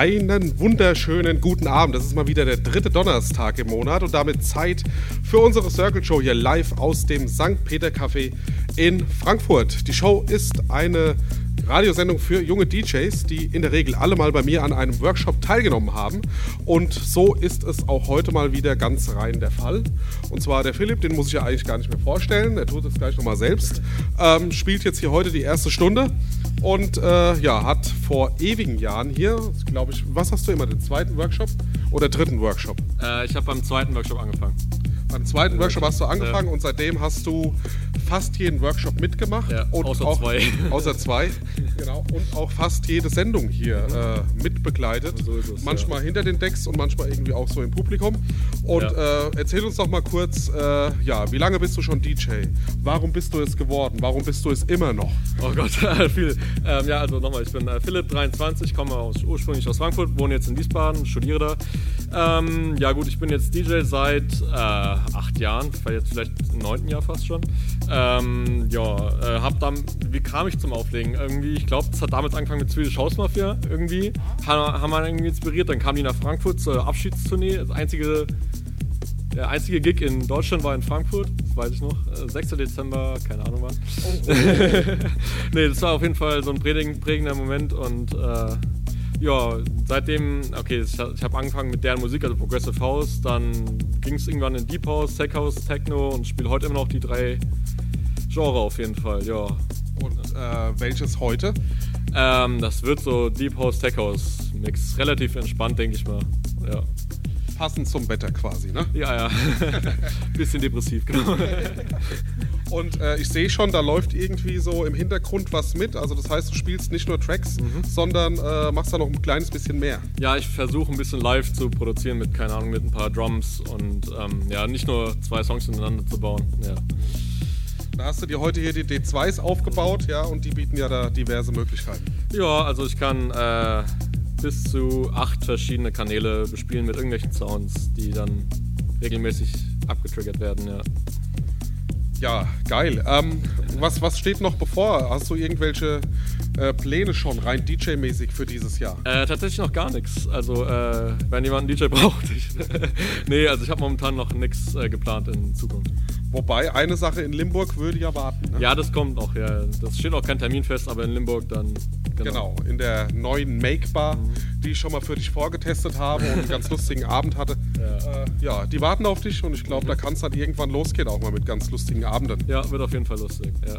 Einen wunderschönen guten Abend. Das ist mal wieder der dritte Donnerstag im Monat und damit Zeit für unsere Circle Show hier live aus dem St. Peter Café in Frankfurt. Die Show ist eine Radiosendung für junge DJs, die in der Regel alle mal bei mir an einem Workshop teilgenommen haben. Und so ist es auch heute mal wieder ganz rein der Fall. Und zwar der Philipp, den muss ich ja eigentlich gar nicht mehr vorstellen. Er tut es gleich nochmal selbst. Ähm, spielt jetzt hier heute die erste Stunde und äh, ja, hat vor ewigen Jahren hier, glaube ich, was hast du immer, den zweiten Workshop oder dritten Workshop? Äh, ich habe beim zweiten Workshop angefangen. Beim zweiten Workshop hast du angefangen ja. und seitdem hast du fast jeden Workshop mitgemacht. Ja, und außer auch, zwei. Außer zwei, genau. Und auch fast jede Sendung hier äh, mitbegleitet. So es, manchmal ja. hinter den Decks und manchmal irgendwie auch so im Publikum. Und Ja. äh, erzähl uns doch mal kurz, äh, ja, wie lange bist du schon DJ? Warum bist du es geworden? Warum bist du es immer noch? Oh Gott, viel. Ähm, ja, also nochmal, ich bin äh, Philipp, 23, komme aus, ursprünglich aus Frankfurt, wohne jetzt in Wiesbaden, studiere da. Ähm, ja gut, ich bin jetzt DJ seit äh, acht Jahren, jetzt vielleicht im neunten Jahr fast schon. Ähm, ja, äh, hab dann, wie kam ich zum Auflegen? Irgendwie, ich glaube, das hat damals angefangen mit Swedish House Mafia irgendwie. Haben, haben wir irgendwie inspiriert, dann kam die nach Frankfurt zur Abschiedstournee. Das einzige, der einzige Gig in Deutschland war in Frankfurt, das weiß ich noch. Äh, 6. Dezember, keine Ahnung wann. nee, das war auf jeden Fall so ein prägend- prägender Moment und äh, ja, seitdem, okay, ich habe angefangen mit deren Musik, also Progressive House, dann ging es irgendwann in Deep House, Tech House, Techno und spiele heute immer noch die drei Genre auf jeden Fall, ja. Und äh, welches heute? Ähm, das wird so Deep House, Tech House Mix, relativ entspannt, denke ich mal, ja. Passend zum Wetter quasi, ne? Ja, ja. Bisschen depressiv, genau. Und äh, ich sehe schon, da läuft irgendwie so im Hintergrund was mit. Also das heißt, du spielst nicht nur Tracks, Mhm. sondern äh, machst da noch ein kleines bisschen mehr. Ja, ich versuche ein bisschen live zu produzieren mit, keine Ahnung, mit ein paar Drums und ähm, ja, nicht nur zwei Songs ineinander zu bauen. Ja. Da hast du dir heute hier die D2s aufgebaut, ja, und die bieten ja da diverse Möglichkeiten. ja, also ich kann äh, bis zu acht verschiedene Kanäle bespielen mit irgendwelchen Sounds, die dann regelmäßig abgetriggert werden, ja. Ja, geil. Ähm, was, was steht noch bevor? Hast du irgendwelche äh, Pläne schon rein DJ-mäßig für dieses Jahr? Äh, tatsächlich noch gar nichts. Also, äh, wenn jemand einen DJ braucht. Ich, nee, also ich habe momentan noch nichts äh, geplant in Zukunft. Wobei, eine Sache in Limburg würde ja warten. Ne? Ja, das kommt noch, ja. Das steht auch kein Termin fest, aber in Limburg dann. Genau, in der neuen Make-Bar, die ich schon mal für dich vorgetestet habe und einen ganz lustigen Abend hatte. Ja. Äh, ja, die warten auf dich und ich glaube, da kann es dann irgendwann losgehen, auch mal mit ganz lustigen Abenden. Ja, wird auf jeden Fall lustig, ja.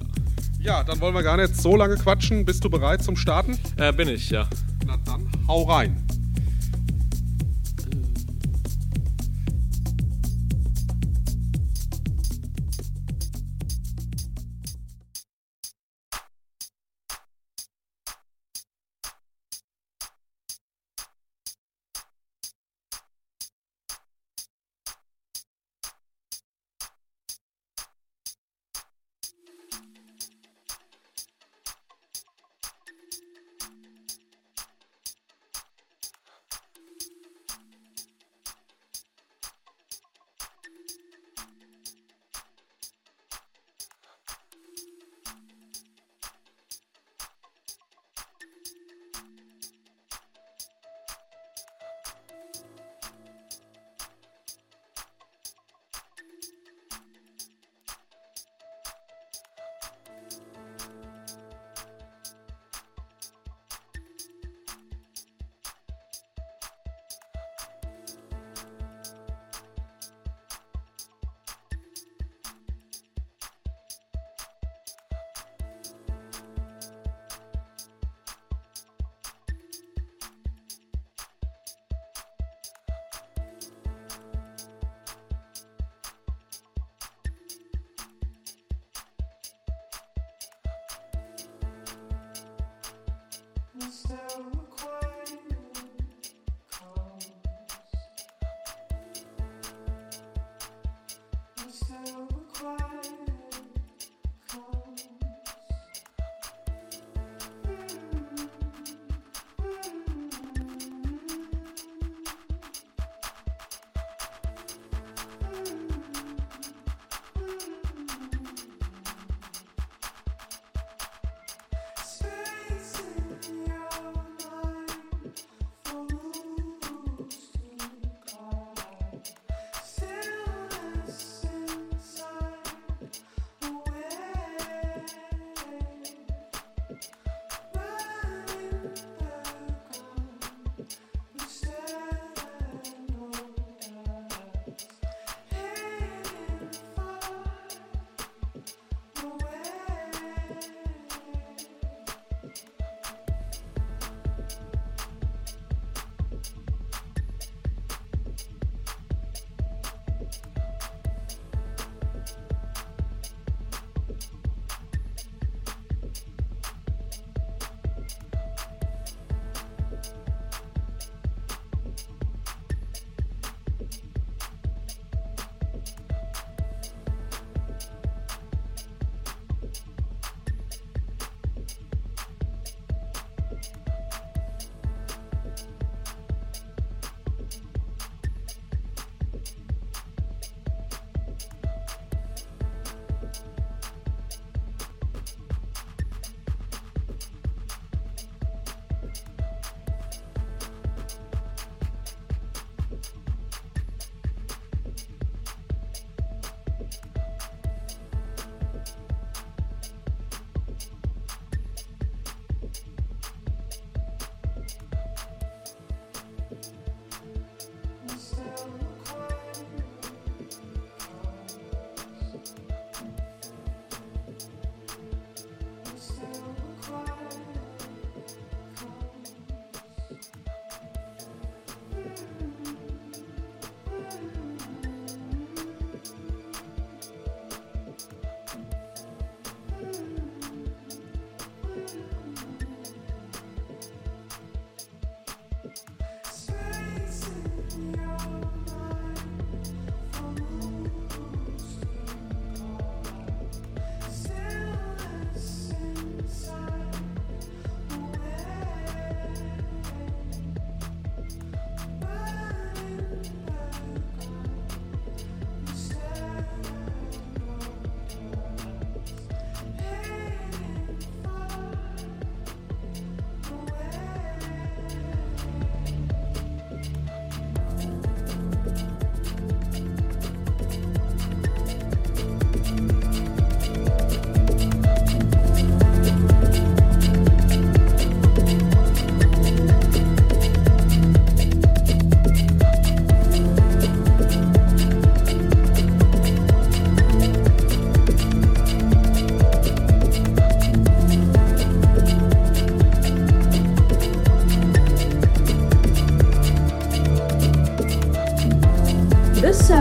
Ja, dann wollen wir gar nicht so lange quatschen. Bist du bereit zum Starten? Äh, bin ich, ja. Na dann, hau rein. the.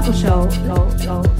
Okay.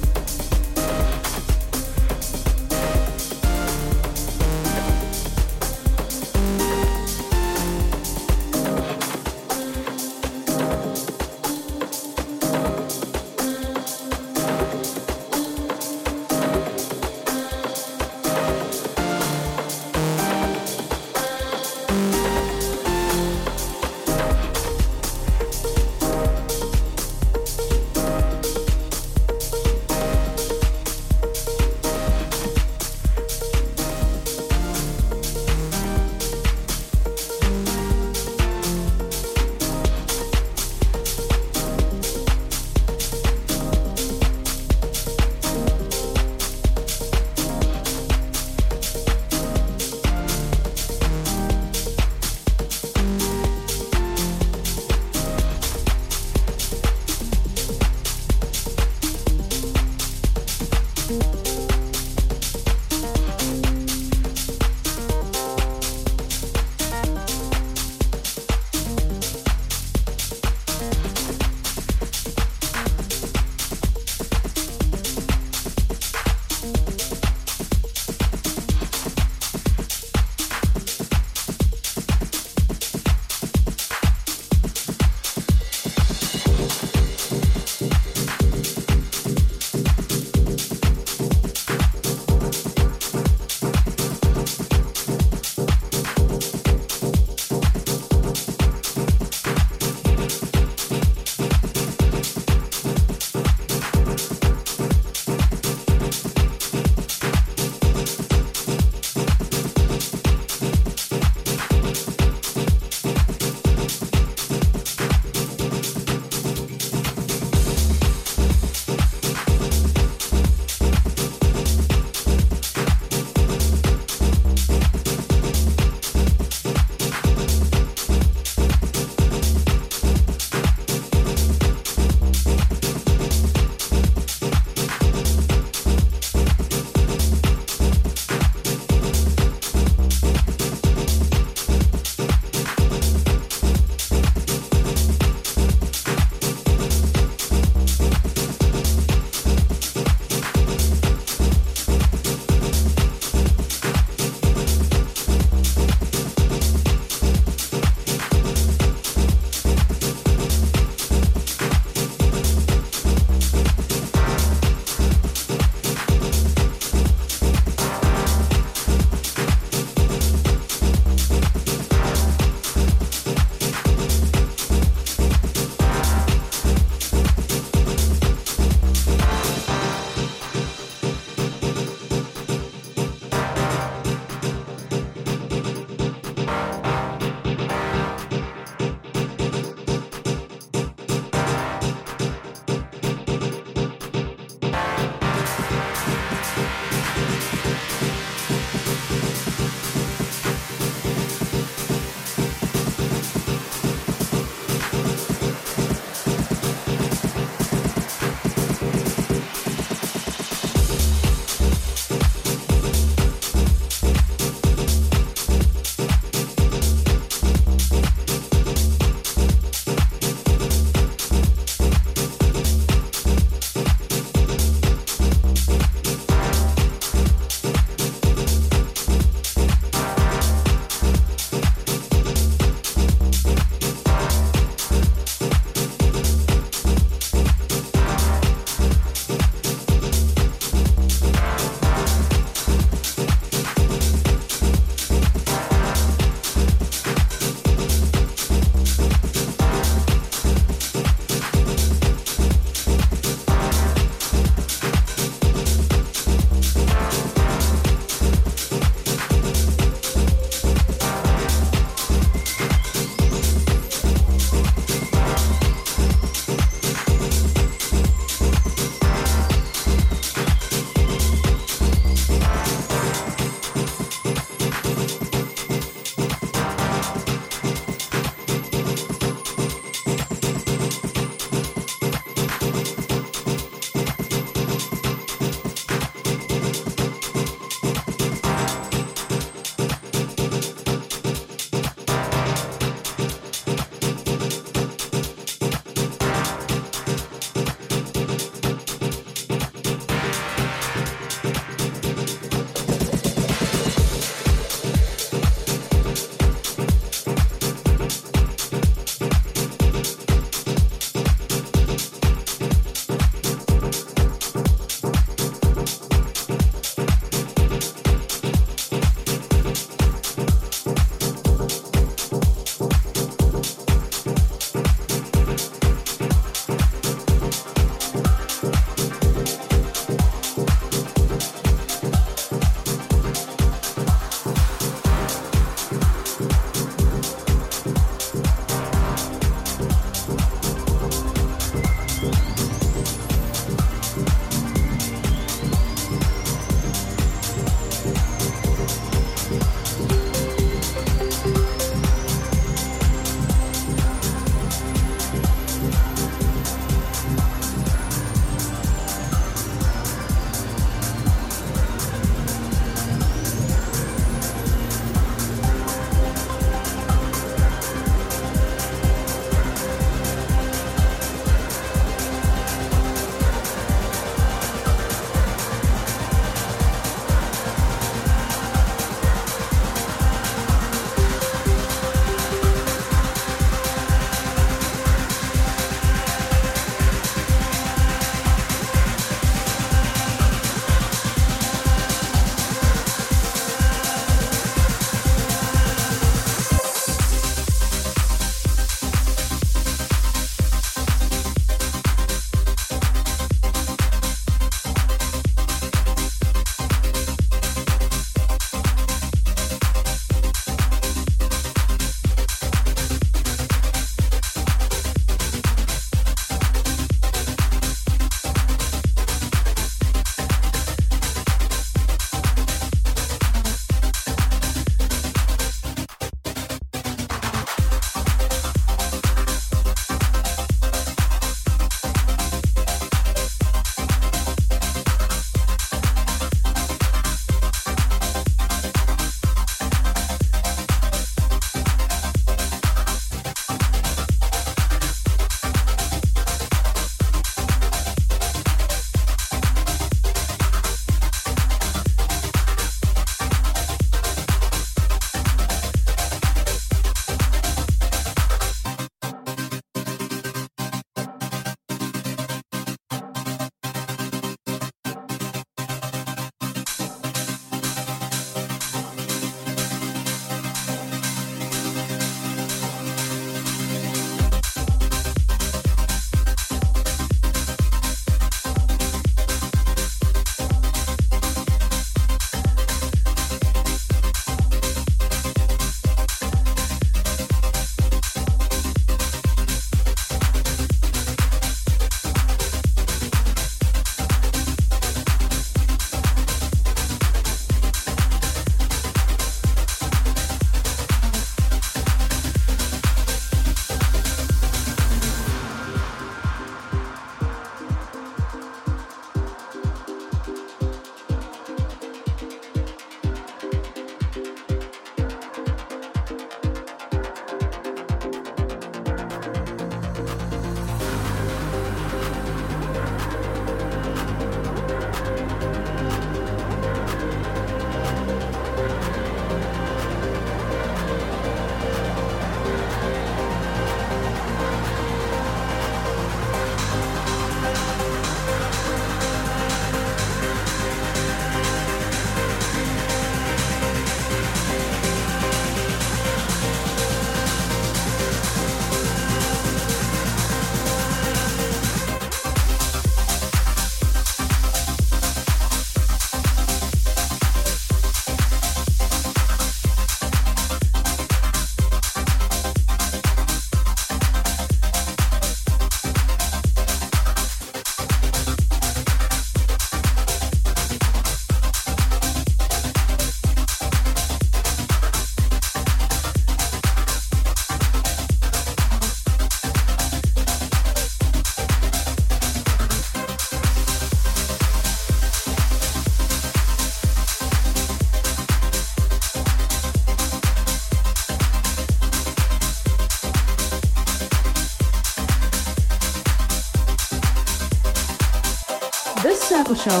Show.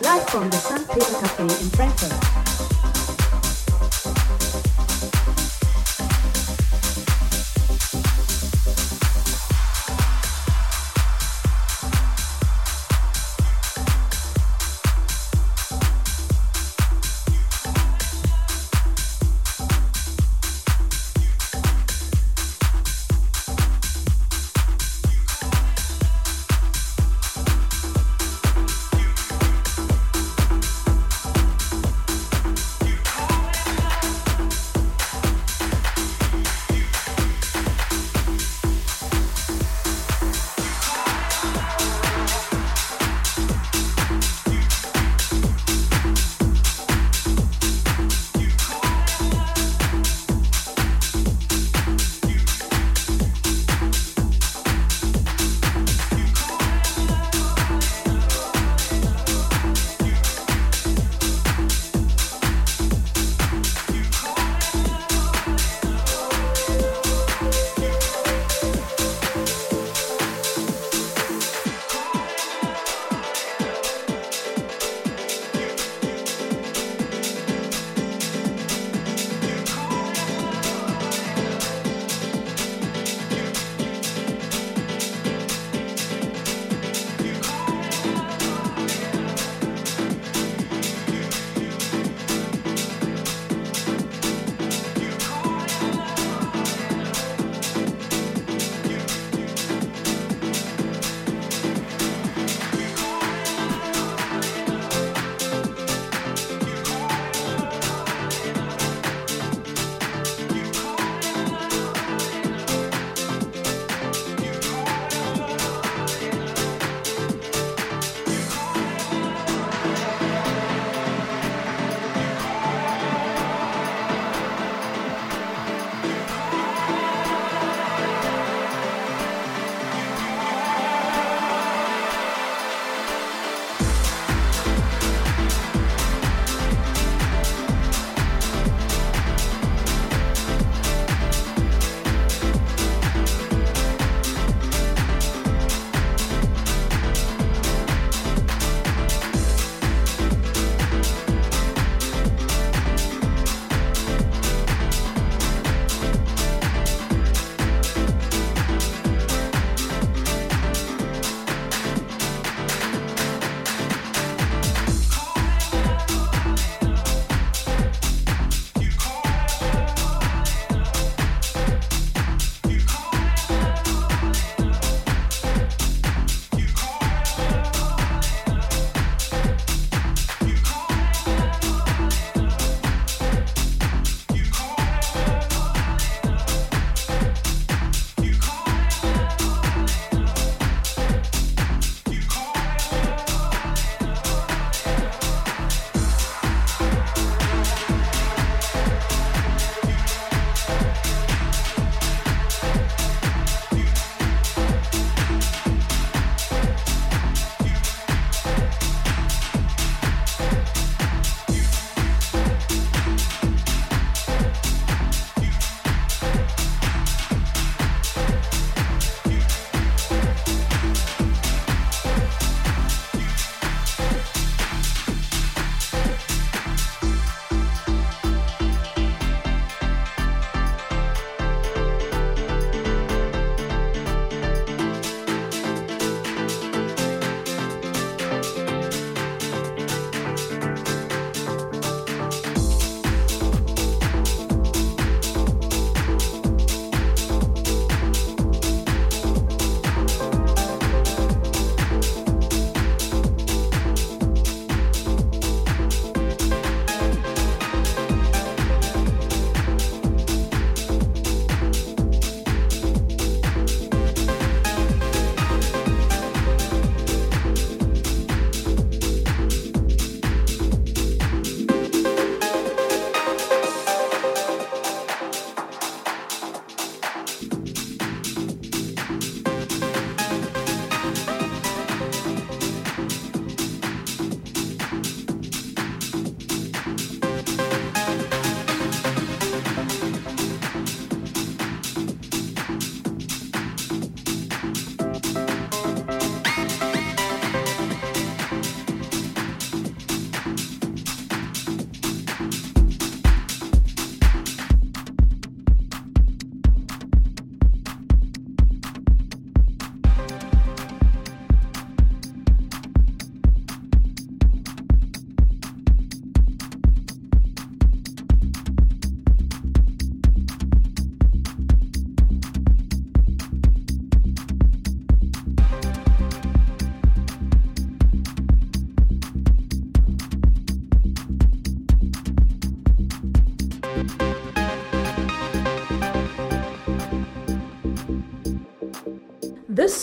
Live from the St. Peter Cafe in Frankfurt.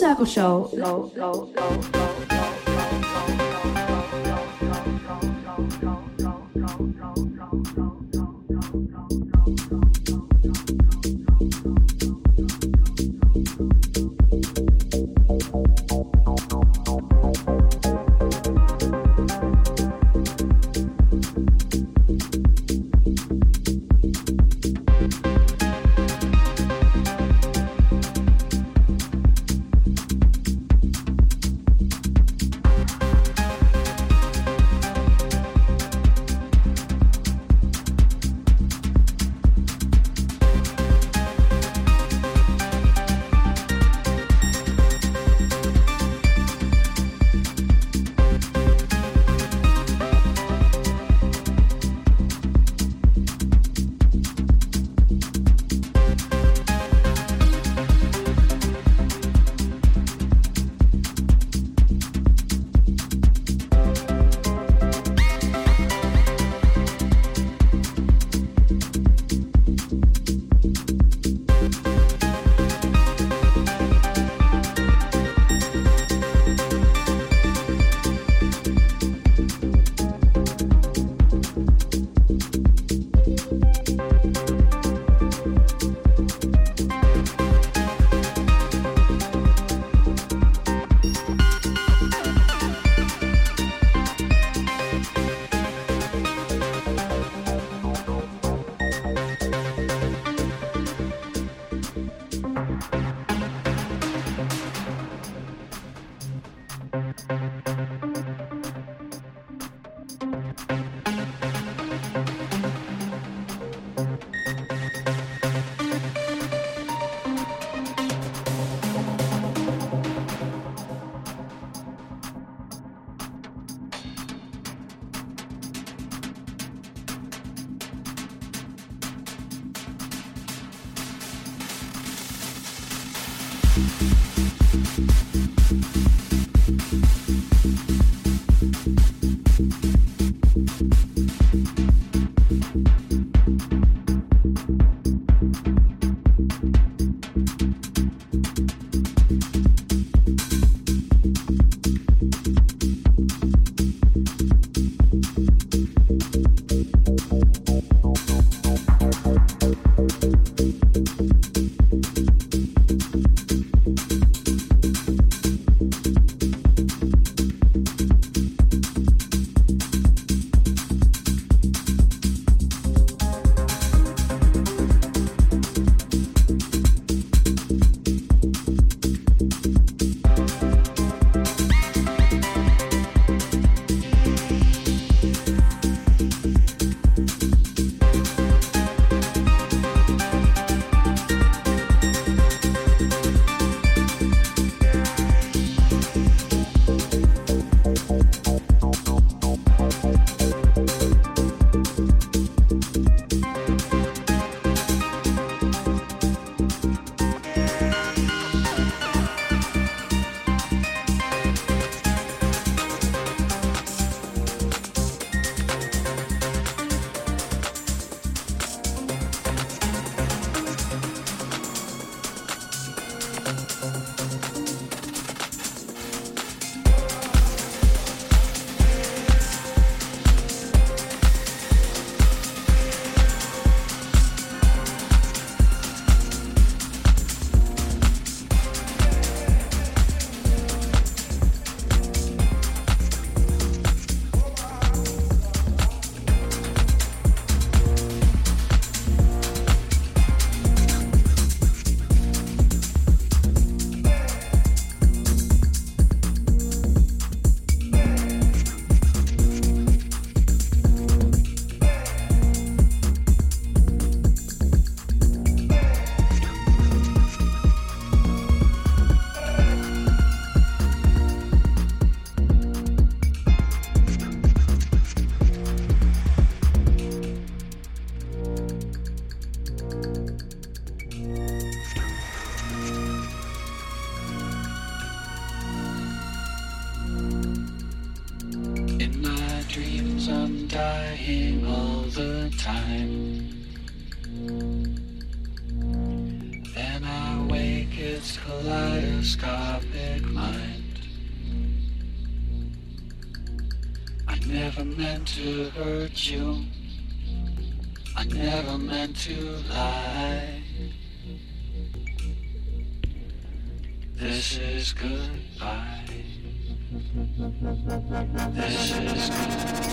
Circle Show. Low, low, low, to hurt you. I never meant to lie. This is goodbye. This is goodbye.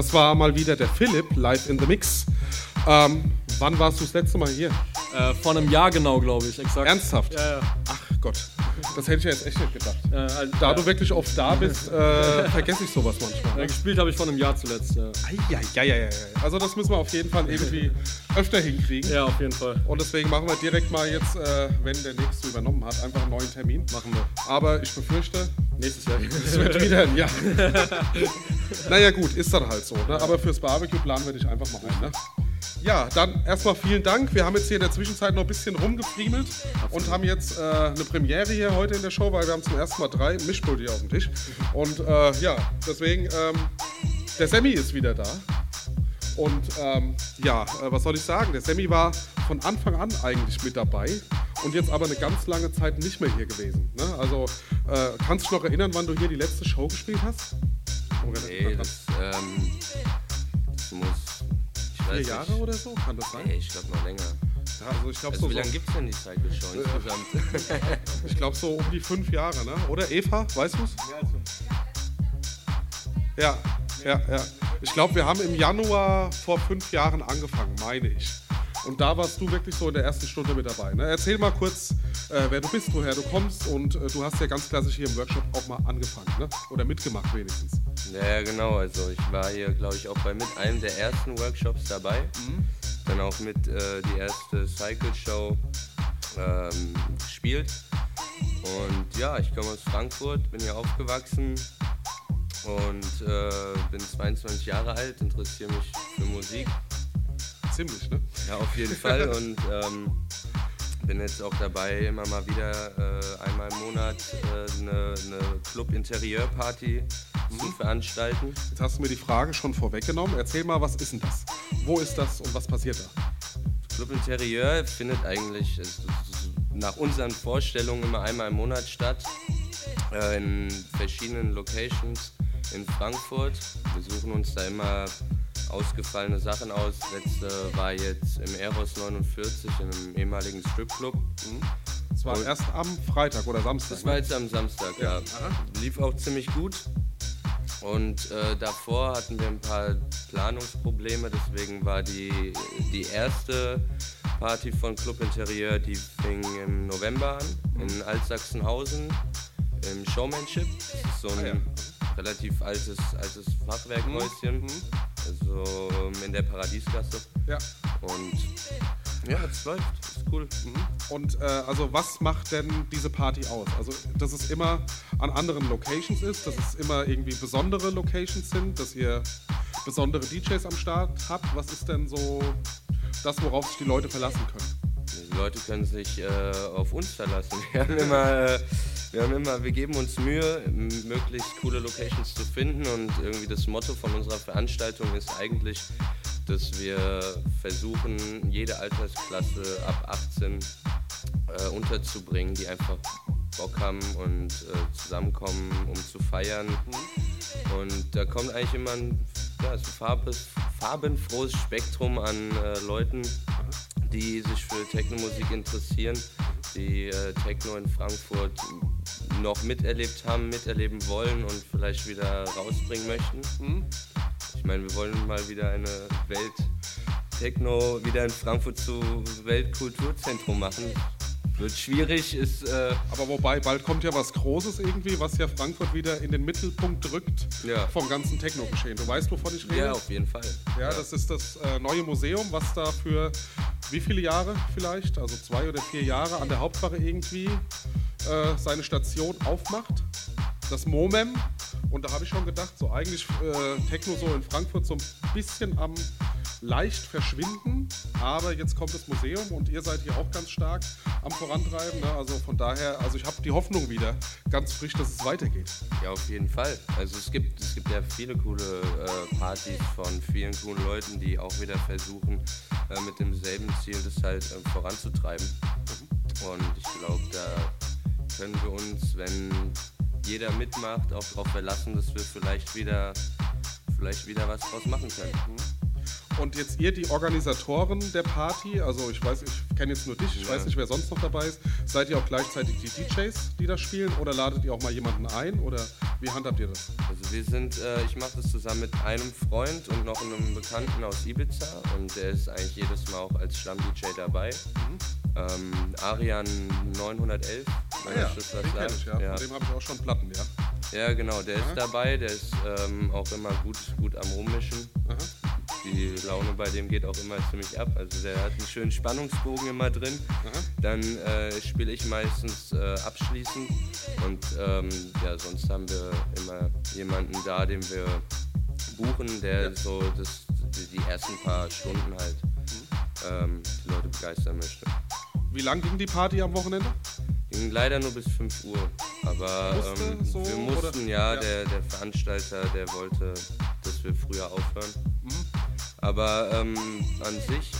Das war mal wieder der Philipp live in the Mix. Ähm, wann warst du das letzte Mal hier? Äh, vor einem Jahr genau, glaube ich, exakt. Ernsthaft? Ja, ja. Ach Gott, das hätte ich ja jetzt echt nicht gedacht. Äh, also, Da ja. du wirklich oft da bist, äh, vergesse ich sowas manchmal. Äh, gespielt habe ich vor einem Jahr zuletzt. Ja, Eieieiei. Also das müssen wir auf jeden Fall irgendwie öfter hinkriegen. ja auf jeden Fall. Und deswegen machen wir direkt mal jetzt, äh, wenn der nächste übernommen hat, einfach einen neuen Termin. Machen wir. Aber ich befürchte, Nächstes Jahr. es wird wieder ein Jahr. naja gut, ist dann halt so. Ne? Aber fürs Barbecue planen wir dich einfach mal ein. Ne? Ja, dann erstmal vielen Dank. Wir haben jetzt hier in der Zwischenzeit noch ein bisschen rumgefriemelt und haben jetzt äh, eine Premiere hier heute in der Show, weil wir haben zum ersten Mal drei Mischpulte hier auf dem Tisch. Und äh, ja, deswegen, ähm, der Sammy ist wieder da. Und ähm, ja, äh, was soll ich sagen? Der Sammy war von Anfang an eigentlich mit dabei und jetzt aber eine ganz lange Zeit nicht mehr hier gewesen. Ne? Also äh, kannst du dich noch erinnern, wann du hier die letzte Show gespielt hast? Nee, das, ähm, das muss. Ich weiß vier Jahre nicht. oder so? Kann das sein? Nee, ich glaube noch länger. Ja, also ich glaube Also, so, wie lange so, gibt es denn die Cycle Show insgesamt? ich glaub, so um die fünf Jahre, ne? Oder Eva, weißt du's? Ja, ja, ja. Ich glaube, wir haben im Januar vor fünf Jahren angefangen, meine ich. Und da warst du wirklich so in der ersten Stunde mit dabei. Ne? Erzähl mal kurz, äh, wer du bist, woher du kommst und äh, du hast ja ganz klassisch hier im Workshop auch mal angefangen, ne? Oder mitgemacht wenigstens. ja, genau. Also, ich war hier, glaube ich, auch bei mit einem der ersten Workshops dabei. Dann auch mit äh, die erste Cycle Show ähm, gespielt. Und ja, ich komme aus Frankfurt, bin hier aufgewachsen und äh, bin 22 Jahre alt, interessiere mich für Musik. Ziemlich, ne? Ja, auf jeden Fall. Und ähm, bin jetzt auch dabei, immer mal wieder äh, einmal im Monat äh, eine, eine Club-Interieur-Party zu veranstalten. Jetzt hast du mir die Frage schon vorweggenommen. Erzähl mal, was ist denn das? Wo ist das und was passiert da? Club Interieur findet eigentlich es- nach unseren Vorstellungen immer einmal im Monat statt. Äh, in verschiedenen Locations in Frankfurt. Wir suchen uns da immer ausgefallene Sachen aus. Letzte war jetzt im Eros 49 in einem ehemaligen Stripclub. Das war Und- erst am Freitag oder Samstag. Das war jetzt am Samstag, ja. Aha. Lief auch ziemlich gut. Und äh, davor hatten wir ein paar Planungsprobleme, deswegen war die, die erste Party von Club Interieur, die fing im November an, in Altsachsenhausen, im Showmanship. Das ist so ein Ah, ja. Relativ altes, altes Fachwerkhäuschen, also ähm, in der Paradiesgasse. Ja. Und ja, es läuft, ist cool. Und äh, also was macht denn diese Party aus? Also dass es immer an anderen Locations ist, dass es immer irgendwie besondere Locations sind, dass ihr besondere DJs am Start habt. Was ist denn so das, worauf sich die Leute verlassen können? Die Leute können sich äh, auf uns verlassen. Wir haben immer, äh, wir haben immer, wir geben uns Mühe, möglichst coole Locations zu finden und irgendwie das Motto von unserer Veranstaltung ist eigentlich, dass wir versuchen, jede Altersklasse ab 18 äh, unterzubringen, die einfach Bock haben und äh, zusammenkommen, um zu feiern. Und da kommt eigentlich immer ein ja, so farbenfrohes Spektrum an äh, Leuten, die sich für Techno-Musik interessieren, die äh, Techno in Frankfurt noch miterlebt haben, miterleben wollen und vielleicht wieder rausbringen möchten. Ich meine, wir wollen mal wieder eine Welt Techno wieder in Frankfurt zu Weltkulturzentrum machen. Wird schwierig, ist äh, Aber wobei, bald kommt ja was Großes irgendwie, was ja Frankfurt wieder in den Mittelpunkt drückt Ja. vom ganzen Techno-Geschehen. Du weißt, wovon ich rede? ja auf jeden Fall. Ja, das ist das äh, neue Museum, was da für wie viele Jahre vielleicht, also zwei oder vier Jahre an der Hauptwache irgendwie äh, seine Station aufmacht. Das MOMEM. Und da habe ich schon gedacht, so eigentlich äh, Techno so in Frankfurt so ein bisschen am leicht verschwinden. Aber jetzt kommt das Museum und ihr seid hier auch ganz stark am Vorantreiben. Ne? Also von daher, also ich habe die Hoffnung wieder ganz frisch, dass es weitergeht. Ja, auf jeden Fall. Also es gibt, es gibt ja viele coole äh, Partys von vielen coolen Leuten, die auch wieder versuchen, äh, mit demselben Ziel das halt äh, voranzutreiben. Und ich glaube, da können wir uns, wenn jeder mitmacht, auch darauf verlassen, dass wir vielleicht wieder, vielleicht wieder was draus machen können. Und jetzt ihr, die Organisatoren der Party, also ich weiß, ich kenne jetzt nur dich, ich weiß nicht, wer sonst noch dabei ist. Seid ihr auch gleichzeitig die DJs, die da spielen oder ladet ihr auch mal jemanden ein oder wie handhabt ihr das? Also wir sind, äh, ich mache das zusammen mit einem Freund und noch einem Bekannten aus Ibiza und der ist eigentlich jedes Mal auch als Stamm-DJ dabei. Ähm, Arian 911, wenn ja, das den sagt. ich, ja. ja. Von dem habe ich auch schon Platten, ja. Ja, genau, der ist dabei, der ist ähm, auch immer gut, gut am Rummischen. Die Laune bei dem geht auch immer ziemlich ab. Also der hat einen schönen Spannungsbogen immer drin. Dann äh, spiele ich meistens äh, abschließend und ähm, ja, sonst haben wir immer jemanden da, den wir buchen, der so das, die, die ersten paar Stunden halt ähm, die Leute begeistern möchte. Wie lang ging die Party am Wochenende? Ging leider nur bis 5 Uhr. Aber Musste ähm, so, wir mussten, oder? ja, Ja. Der, der Veranstalter, der wollte, dass wir früher aufhören. Mhm. Aber ähm, an sich,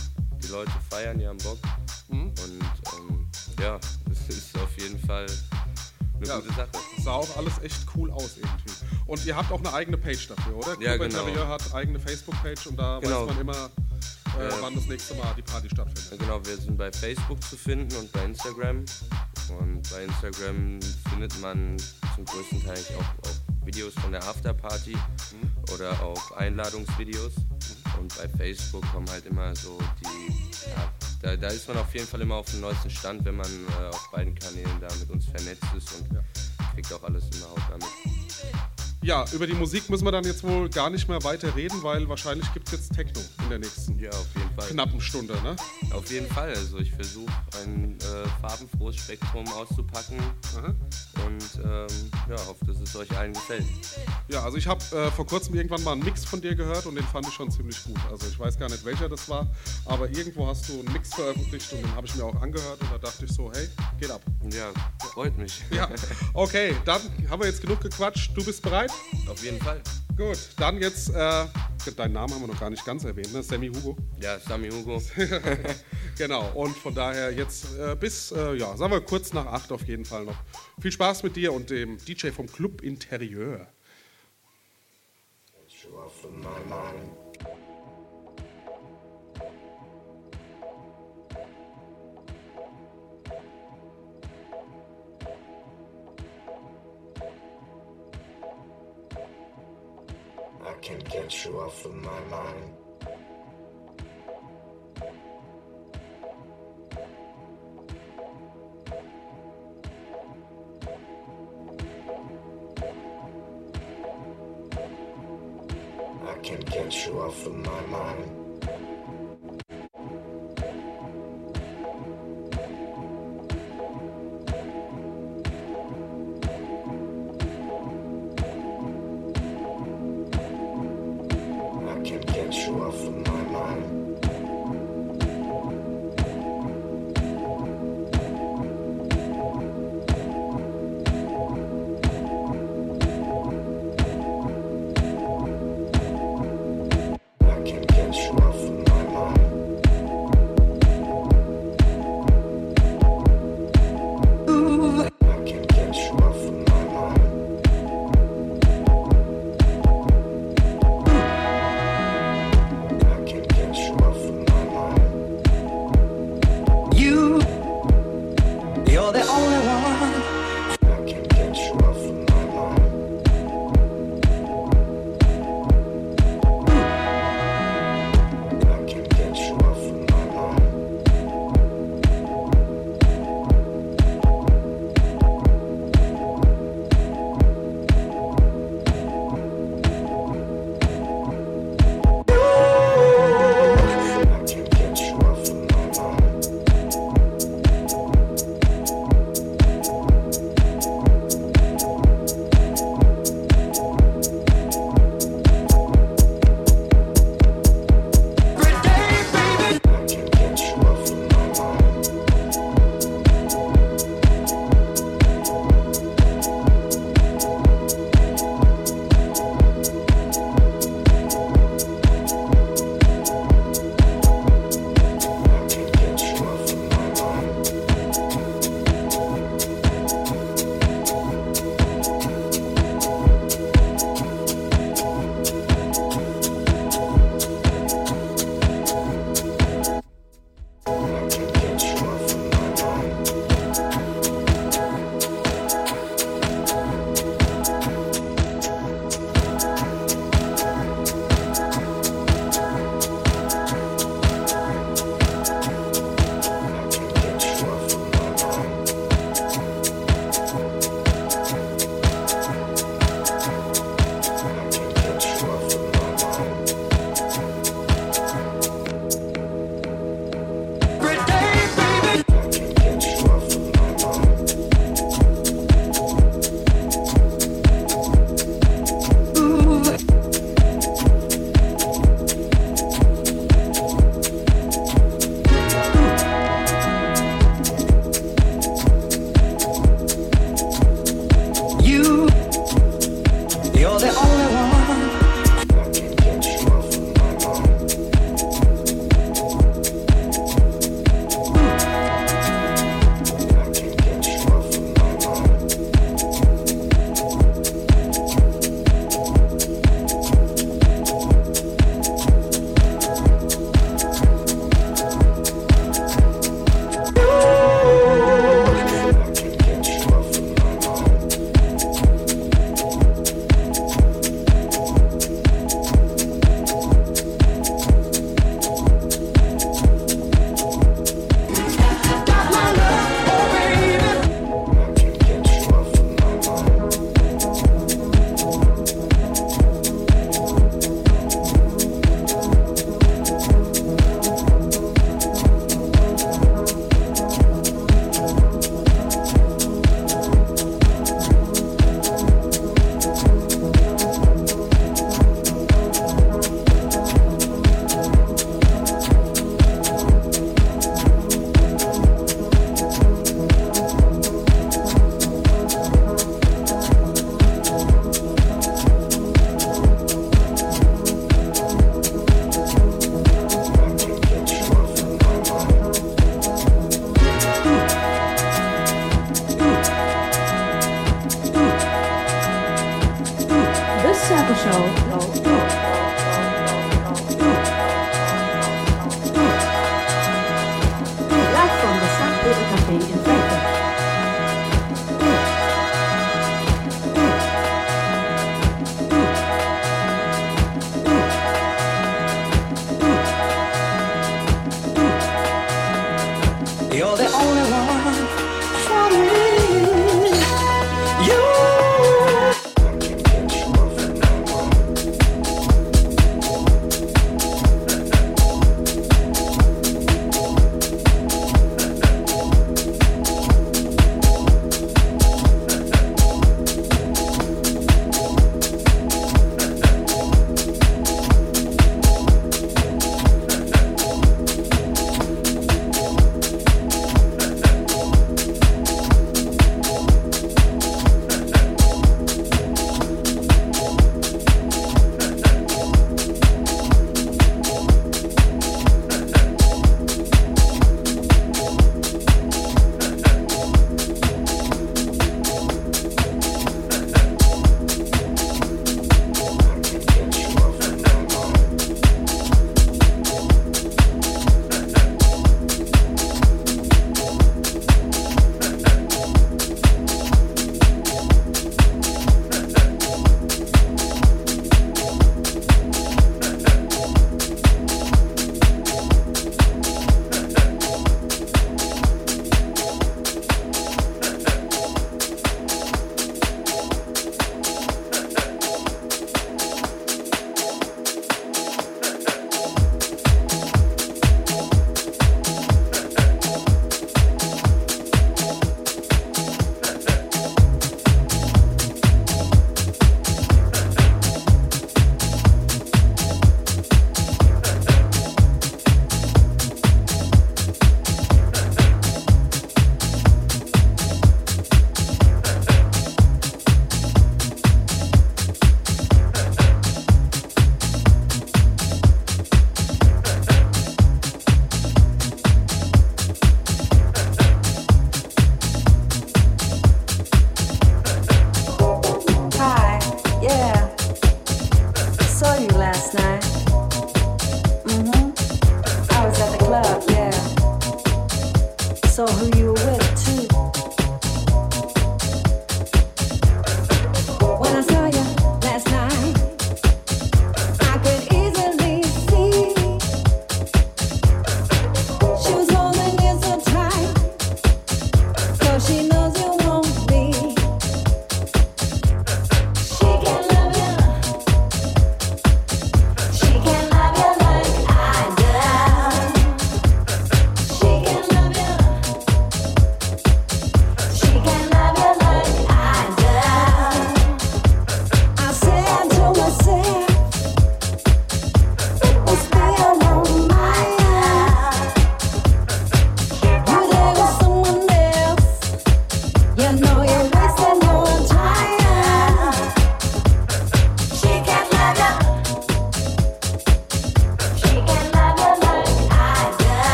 die Leute feiern, die haben Bock. Mhm. Und ähm, ja, das ist auf jeden Fall eine Ja. gute Sache. Sah auch alles echt cool aus irgendwie. Und ihr habt auch eine eigene Page dafür, oder? Ja, Club genau. Interieur hat eigene Facebook-Page und da Genau. weiß man immer, äh, Ja. wann das nächste Mal die Party stattfindet. Genau, wir sind bei Facebook zu finden und bei Instagram. Und bei Instagram findet man zum größten Teil auch, auch Videos von der Afterparty oder auch Einladungsvideos. Und bei Facebook kommen halt immer so die, ja, da, da ist man auf jeden Fall immer auf dem neuesten Stand, wenn man äh, auf beiden Kanälen da mit uns vernetzt ist und kriegt auch alles immer hautnah mit. Ja, über die Musik müssen wir dann jetzt wohl gar nicht mehr weiter reden, weil wahrscheinlich gibt es jetzt Techno in der nächsten Ja, auf jeden Fall. knappen Stunde, ne? Auf jeden Fall. Also ich versuche ein äh, farbenfrohes Spektrum auszupacken Aha. und ähm, ja, hoffe, dass es euch allen gefällt. Ja, also ich habe äh, vor kurzem irgendwann mal einen Mix von dir gehört und den fand ich schon ziemlich gut. Also ich weiß gar nicht, welcher das war, aber irgendwo hast du einen Mix veröffentlicht und den habe ich mir auch angehört und da dachte ich so, hey, geht ab. Ja, freut mich. Ja, okay, dann haben wir jetzt genug gequatscht. Du bist bereit? Auf jeden Fall. Gut, dann jetzt, äh, deinen Namen haben wir noch gar nicht ganz erwähnt, ne? Sammy Hugo. Ja, Sami Hugo. Genau, und von daher jetzt äh, bis, äh, ja, sagen wir kurz nach acht auf jeden Fall noch. Viel Spaß mit dir und dem DJ vom Club Interieur. you off of my mind. I can't get you off of my mind. I can't get you off of my mind.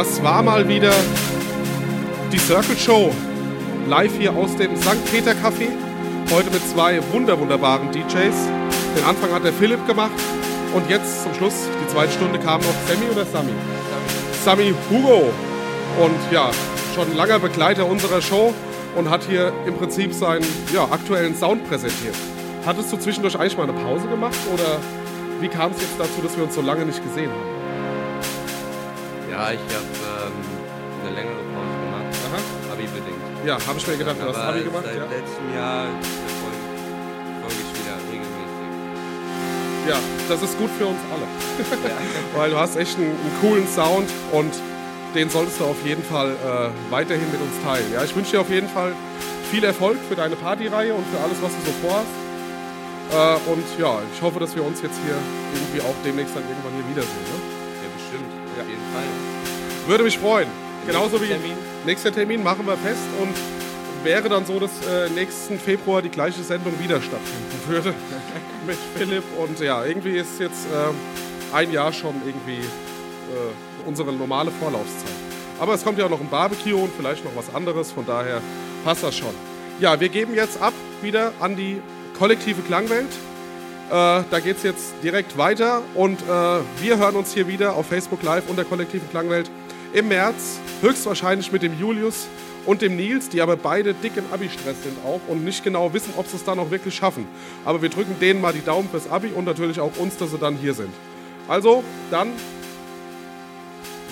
Das war mal wieder die Circle Show. Live hier aus dem St. Peter Café. Heute mit zwei wunder wunderbaren DJs. Den Anfang hat der Philipp gemacht. Und jetzt zum Schluss, die zweite Stunde, kam noch Sammy oder Sammy? Sammy Hugo. Und ja, schon langer Begleiter unserer Show und hat hier im Prinzip seinen ja, aktuellen Sound präsentiert. Hattest du zwischendurch eigentlich mal eine Pause gemacht oder wie kam es jetzt dazu, dass wir uns so lange nicht gesehen haben? Ja, ich habe ähm, eine längere Pause gemacht, Aha. Abi-bedingt. Ja, habe ich mir gedacht, du hast Abi gemacht. seit Ja. letztem Jahr folge folge ich wieder regelmäßig. ja, das ist gut für uns alle. Weil du hast echt einen, einen coolen Sound und den solltest du auf jeden Fall äh, weiterhin mit uns teilen. Ja, ich wünsche dir auf jeden Fall viel Erfolg für deine Partyreihe und für alles, was du so vorhast. Äh, und ja, ich hoffe, dass wir uns jetzt hier irgendwie auch demnächst dann irgendwann hier wiedersehen. Ne? Würde mich freuen. Genauso wie Nächster Termin? nächster Termin machen wir fest und wäre dann so, dass äh, nächsten Februar die gleiche Sendung wieder stattfinden würde mit Philipp und ja, irgendwie ist jetzt äh, ein Jahr schon irgendwie äh, unsere normale Vorlaufzeit. Aber es kommt ja auch noch ein Barbecue und vielleicht noch was anderes, von daher passt das schon. Ja, wir geben jetzt ab wieder an die kollektive Klangwelt. Äh, da geht es jetzt direkt weiter und äh, wir hören uns hier wieder auf Facebook Live und der kollektiven Klangwelt im März, höchstwahrscheinlich mit dem Julius und dem Nils, die aber beide dick im Abi-Stress sind auch und nicht genau wissen, ob sie es dann auch wirklich schaffen. Aber wir drücken denen mal die Daumen fürs Abi und natürlich auch uns, dass sie dann hier sind. Also, dann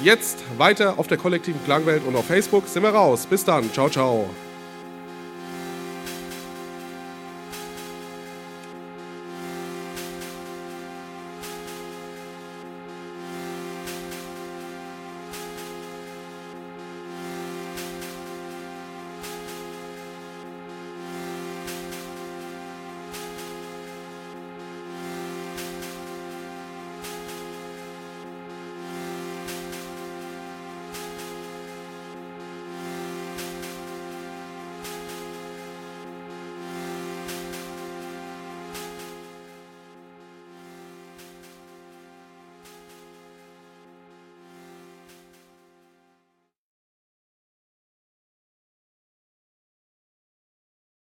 jetzt weiter auf der kollektiven Klangwelt und auf Facebook sind wir raus. Bis dann. Ciao, ciao.